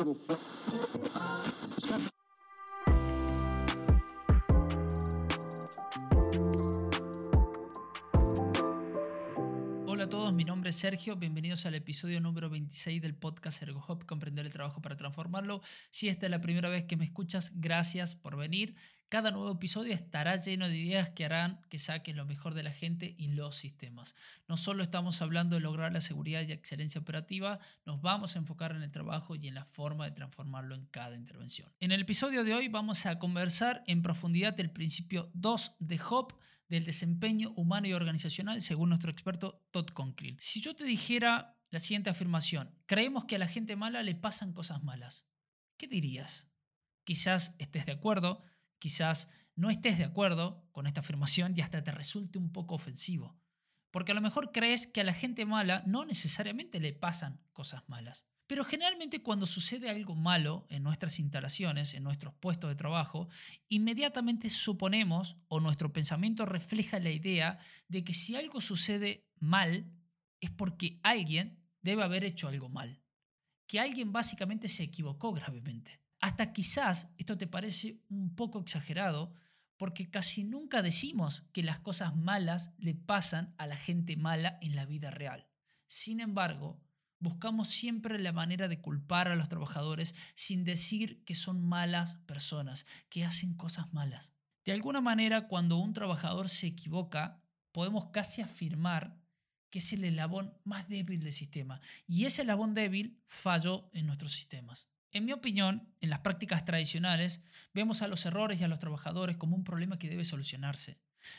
하겠어. Sergio, bienvenidos al episodio número 26 del podcast ErgoHop, Comprender el Trabajo para Transformarlo. Si esta es la primera vez que me escuchas, gracias por venir. Cada nuevo episodio estará lleno de ideas que harán que saques lo mejor de la gente y los sistemas. No solo estamos hablando de lograr la seguridad y excelencia operativa, nos vamos a enfocar en el trabajo y en la forma de transformarlo en cada intervención. En el episodio de hoy vamos a conversar en profundidad del principio 2 de HOP del desempeño humano y organizacional según nuestro experto Todd Conklin. Si yo te dijera la siguiente afirmación, creemos que a la gente mala le pasan cosas malas, ¿qué dirías? Quizás estés de acuerdo, quizás no estés de acuerdo con esta afirmación y hasta te resulte un poco ofensivo. Porque a lo mejor crees que a la gente mala no necesariamente le pasan cosas malas. Pero generalmente cuando sucede algo malo en nuestras instalaciones, en nuestros puestos de trabajo, inmediatamente suponemos o nuestro pensamiento refleja la idea de que si algo sucede mal es porque alguien debe haber hecho algo mal, que alguien básicamente se equivocó gravemente. Hasta quizás esto te parece un poco exagerado porque casi nunca decimos que las cosas malas le pasan a la gente mala en la vida real. Sin embargo, buscamos siempre la manera de culpar a los trabajadores sin decir que son malas personas, que hacen cosas malas. De alguna manera, cuando un trabajador se equivoca, podemos casi afirmar que es el eslabón más débil del sistema. Y ese eslabón débil falló en nuestros sistemas. En mi opinión, en las prácticas tradicionales, vemos a los errores y a los trabajadores como un problema que debe solucionarse.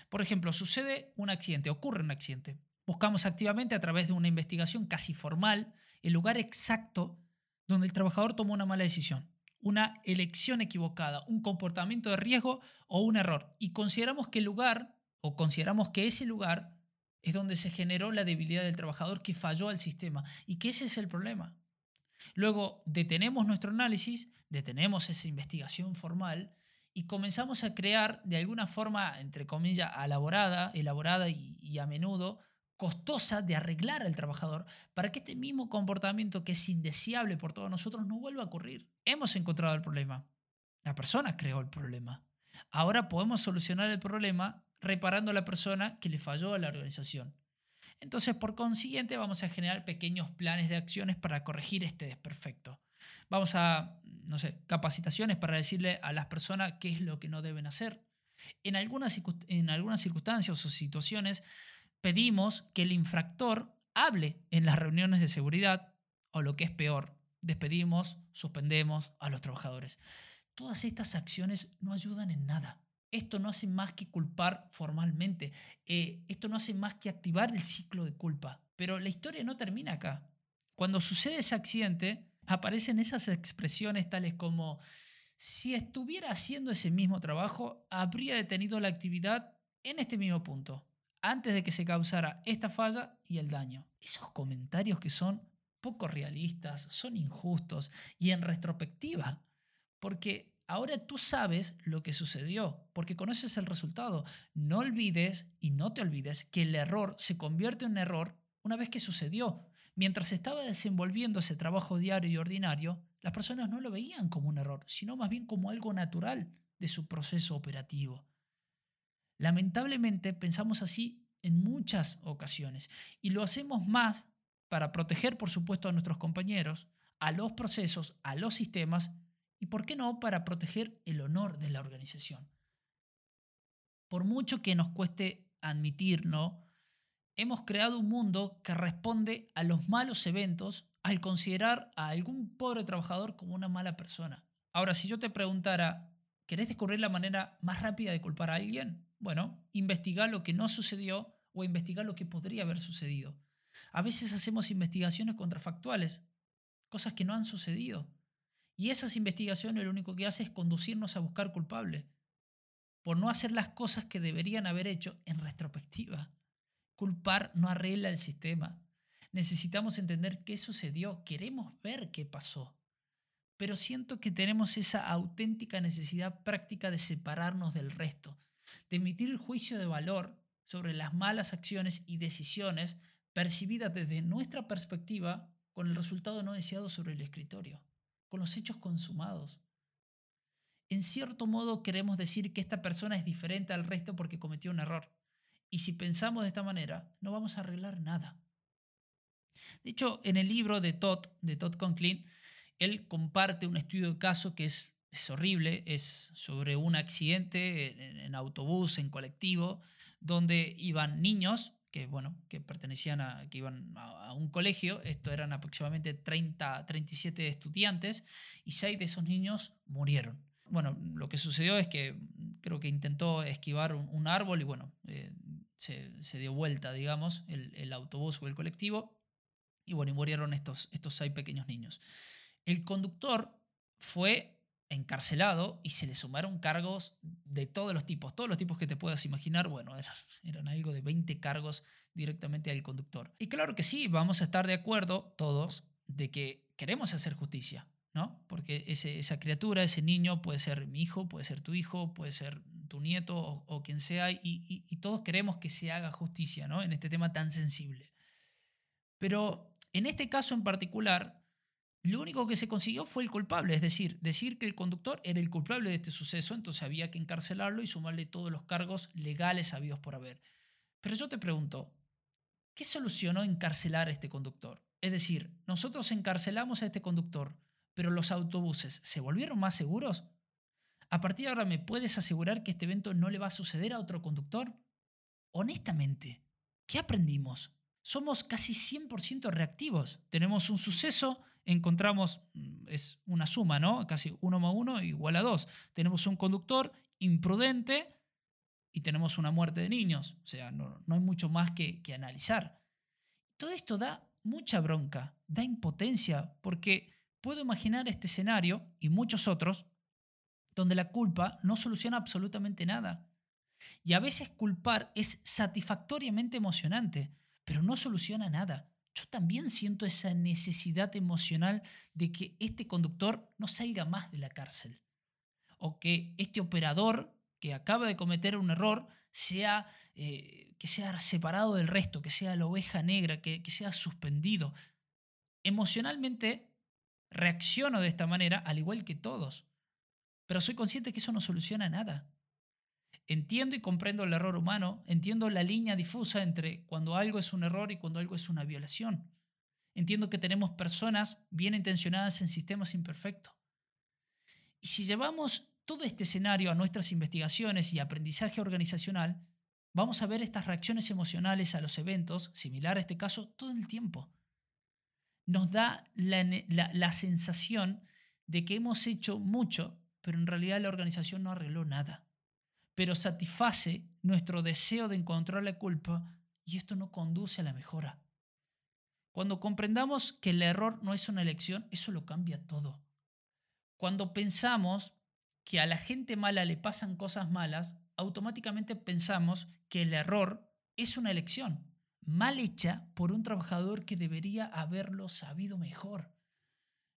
Por ejemplo, sucede un accidente, ocurre un accidente. Buscamos activamente a través de una investigación casi formal el lugar exacto donde el trabajador tomó una mala decisión, una elección equivocada, un comportamiento de riesgo o un error. Y consideramos que el lugar, o consideramos que ese lugar, es donde se generó la debilidad del trabajador que falló al sistema y que ese es el problema. Luego detenemos nuestro análisis, detenemos esa investigación formal y comenzamos a crear de alguna forma, entre comillas, elaborada, elaborada y, y a menudo costosa de arreglar al trabajador para que este mismo comportamiento que es indeseable por todos nosotros no vuelva a ocurrir. Hemos encontrado el problema. La persona creó el problema. Ahora podemos solucionar el problema reparando a la persona que le falló a la organización. Entonces, por consiguiente, vamos a generar pequeños planes de acciones para corregir este desperfecto. Vamos a, no sé, capacitaciones para decirle a las personas qué es lo que no deben hacer. En algunas, en algunas circunstancias o situaciones pedimos que el infractor hable en las reuniones de seguridad o lo que es peor, despedimos, suspendemos a los trabajadores. Todas estas acciones no ayudan en nada. Esto no hace más que culpar formalmente. Eh, esto no hace más que activar el ciclo de culpa. Pero la historia no termina acá. Cuando sucede ese accidente, aparecen esas expresiones tales como, si estuviera haciendo ese mismo trabajo, habría detenido la actividad en este mismo punto antes de que se causara esta falla y el daño. Esos comentarios que son poco realistas, son injustos y en retrospectiva, porque ahora tú sabes lo que sucedió, porque conoces el resultado. No olvides y no te olvides que el error se convierte en error una vez que sucedió. Mientras estaba desenvolviendo ese trabajo diario y ordinario, las personas no lo veían como un error, sino más bien como algo natural de su proceso operativo. Lamentablemente pensamos así en muchas ocasiones y lo hacemos más para proteger, por supuesto, a nuestros compañeros, a los procesos, a los sistemas y, ¿por qué no?, para proteger el honor de la organización. Por mucho que nos cueste admitirlo, hemos creado un mundo que responde a los malos eventos al considerar a algún pobre trabajador como una mala persona. Ahora, si yo te preguntara, ¿querés descubrir la manera más rápida de culpar a alguien? Bueno, investigar lo que no sucedió o investigar lo que podría haber sucedido. A veces hacemos investigaciones contrafactuales, cosas que no han sucedido. Y esas investigaciones lo único que hace es conducirnos a buscar culpables, por no hacer las cosas que deberían haber hecho en retrospectiva. Culpar no arregla el sistema. Necesitamos entender qué sucedió, queremos ver qué pasó. Pero siento que tenemos esa auténtica necesidad práctica de separarnos del resto, de emitir juicio de valor sobre las malas acciones y decisiones percibidas desde nuestra perspectiva con el resultado no deseado sobre el escritorio. con los hechos consumados. En cierto modo queremos decir que esta persona es diferente al resto porque cometió un error. Y si pensamos de esta manera, no vamos a arreglar nada. De hecho, en el libro de Todd, de Todd Conklin, él comparte un estudio de caso que es, es horrible, es sobre un accidente en, autobús, en colectivo, donde iban niños que, bueno, que pertenecían a, que iban a, un colegio, esto eran aproximadamente 30, 37 estudiantes, y seis de esos niños murieron. Bueno, lo que sucedió es que creo que intentó esquivar un, árbol y bueno, eh, se, se, dio vuelta, digamos, el, el autobús o el colectivo y bueno, y murieron estos, estos seis pequeños niños. El conductor fue encarcelado y se le sumaron cargos de todos los tipos, todos los tipos que te puedas imaginar, bueno, eran, algo de 20 cargos directamente al conductor. Y claro que sí, vamos a estar de acuerdo todos de que queremos hacer justicia, ¿no? Porque esa criatura, ese niño puede ser mi hijo, puede ser tu hijo, puede ser tu nieto o, quien sea, y, y todos queremos que se haga justicia, ¿no? En este tema tan sensible. Pero en este caso en particular, lo único que se consiguió fue el culpable, es decir, decir que el conductor era el culpable de este suceso, entonces había que encarcelarlo y sumarle todos los cargos legales habidos por haber. Pero yo te pregunto, ¿qué solucionó encarcelar a este conductor? Es decir, nosotros encarcelamos a este conductor, pero los autobuses se volvieron más seguros. A partir de ahora, ¿me puedes asegurar que este evento no le va a suceder a otro conductor? Honestamente, ¿qué aprendimos? somos casi 100% reactivos. Tenemos un suceso, encontramos, mm, es una suma, ¿no? Casi 1 más 1 igual a 2. Tenemos un conductor imprudente y tenemos una muerte de niños. O sea, no, hay mucho más que, que analizar. Todo esto da mucha bronca, da impotencia, porque puedo imaginar este escenario y muchos otros donde la culpa no soluciona absolutamente nada. Y a veces culpar es satisfactoriamente emocionante pero no soluciona nada. Yo también siento esa necesidad emocional de que este conductor no salga más de la cárcel. O que este operador que acaba de cometer un error sea, eh, que sea separado del resto, que sea la oveja negra, que, que sea suspendido. Emocionalmente reacciono de esta manera, al igual que todos. Pero soy consciente que eso no soluciona nada. Entiendo y comprendo el error humano, entiendo la línea difusa entre cuando algo es un error y cuando algo es una violación. Entiendo que tenemos personas bien intencionadas en sistemas imperfectos. Y si llevamos todo este escenario a nuestras investigaciones y aprendizaje organizacional, vamos a ver estas reacciones emocionales a los eventos, similar a este caso, todo el tiempo. Nos da la, la sensación de que hemos hecho mucho, pero en realidad la organización no arregló nada pero satisface nuestro deseo de encontrar la culpa y esto no conduce a la mejora. Cuando comprendamos que el error no es una elección, eso lo cambia todo. Cuando pensamos que a la gente mala le pasan cosas malas, automáticamente pensamos que el error es una elección, mal hecha por un trabajador que debería haberlo sabido mejor.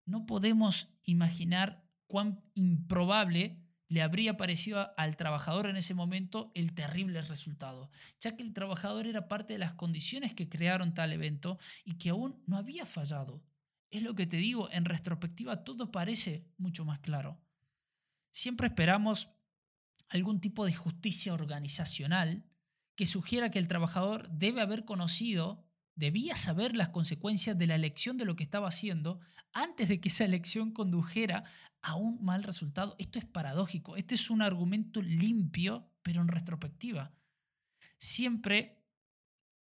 No podemos imaginar cuán improbable le habría parecido al trabajador en ese momento el terrible resultado, ya que el trabajador era parte de las condiciones que crearon tal evento y que aún no había fallado. Es lo que te digo, en retrospectiva todo parece mucho más claro. Siempre esperamos algún tipo de justicia organizacional que sugiera que el trabajador debe haber conocido debía saber las consecuencias de la elección de lo que estaba haciendo antes de que esa elección condujera a un mal resultado. Esto es paradójico, este es un argumento limpio, pero en retrospectiva. Siempre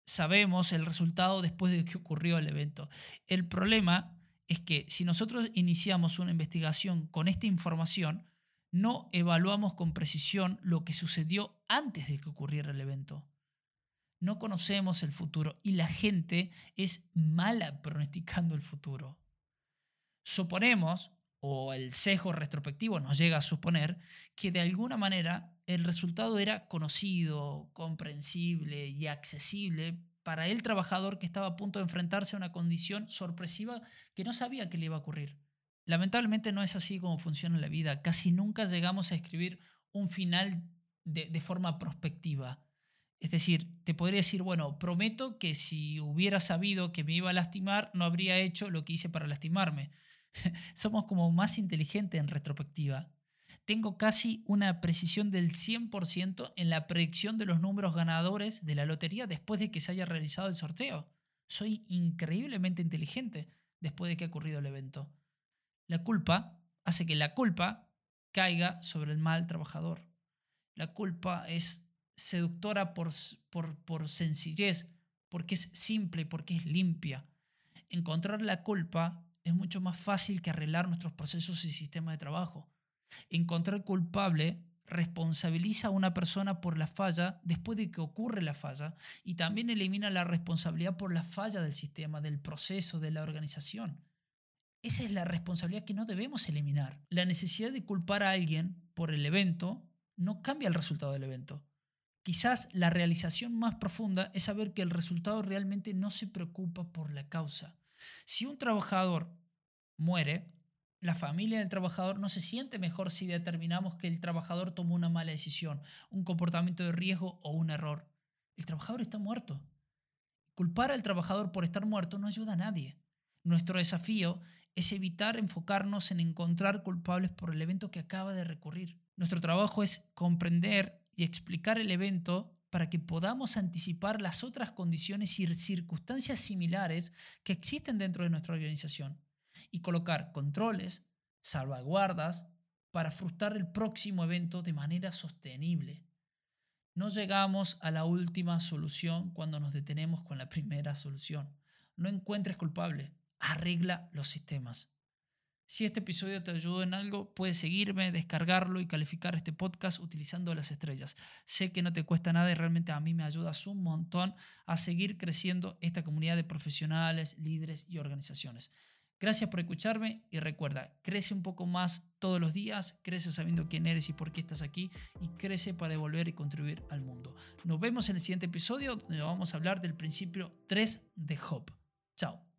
sabemos el resultado después de que ocurrió el evento. El problema es que si nosotros iniciamos una investigación con esta información, no evaluamos con precisión lo que sucedió antes de que ocurriera el evento no conocemos el futuro y la gente es mala pronosticando el futuro. Suponemos, o el sesgo retrospectivo nos llega a suponer, que de alguna manera el resultado era conocido, comprensible y accesible para el trabajador que estaba a punto de enfrentarse a una condición sorpresiva que no sabía que le iba a ocurrir. Lamentablemente no es así como funciona la vida. Casi nunca llegamos a escribir un final de, de forma prospectiva. Es decir, te podría decir, bueno, prometo que si hubiera sabido que me iba a lastimar, no habría hecho lo que hice para lastimarme. Somos como más inteligentes en retrospectiva. Tengo casi una precisión del 100% en la predicción de los números ganadores de la lotería después de que se haya realizado el sorteo. Soy increíblemente inteligente después de que ha ocurrido el evento. La culpa hace que la culpa caiga sobre el mal trabajador. La culpa es seductora por, por, por sencillez, porque es simple, porque es limpia. Encontrar la culpa es mucho más fácil que arreglar nuestros procesos y sistemas de trabajo. Encontrar culpable responsabiliza a una persona por la falla después de que ocurre la falla y también elimina la responsabilidad por la falla del sistema, del proceso, de la organización. Esa es la responsabilidad que no debemos eliminar. La necesidad de culpar a alguien por el evento no cambia el resultado del evento. Quizás la realización más profunda es saber que el resultado realmente no se preocupa por la causa. Si un trabajador muere, la familia del trabajador no se siente mejor si determinamos que el trabajador tomó una mala decisión, un comportamiento de riesgo o un error. El trabajador está muerto. Culpar al trabajador por estar muerto no ayuda a nadie. Nuestro desafío es evitar enfocarnos en encontrar culpables por el evento que acaba de recurrir. Nuestro trabajo es comprender y explicar el evento para que podamos anticipar las otras condiciones y circunstancias similares que existen dentro de nuestra organización y colocar controles, salvaguardas para frustrar el próximo evento de manera sostenible. No llegamos a la última solución cuando nos detenemos con la primera solución. No encuentres culpable, arregla los sistemas. Si este episodio te ayudó en algo, puedes seguirme, descargarlo y calificar este podcast utilizando las estrellas. Sé que no te cuesta nada y realmente a mí me ayudas un montón a seguir creciendo esta comunidad de profesionales, líderes y organizaciones. Gracias por escucharme y recuerda, crece un poco más todos los días, crece sabiendo quién eres y por qué estás aquí y crece para devolver y contribuir al mundo. Nos vemos en el siguiente episodio donde vamos a hablar del principio 3 de Hop. Chao.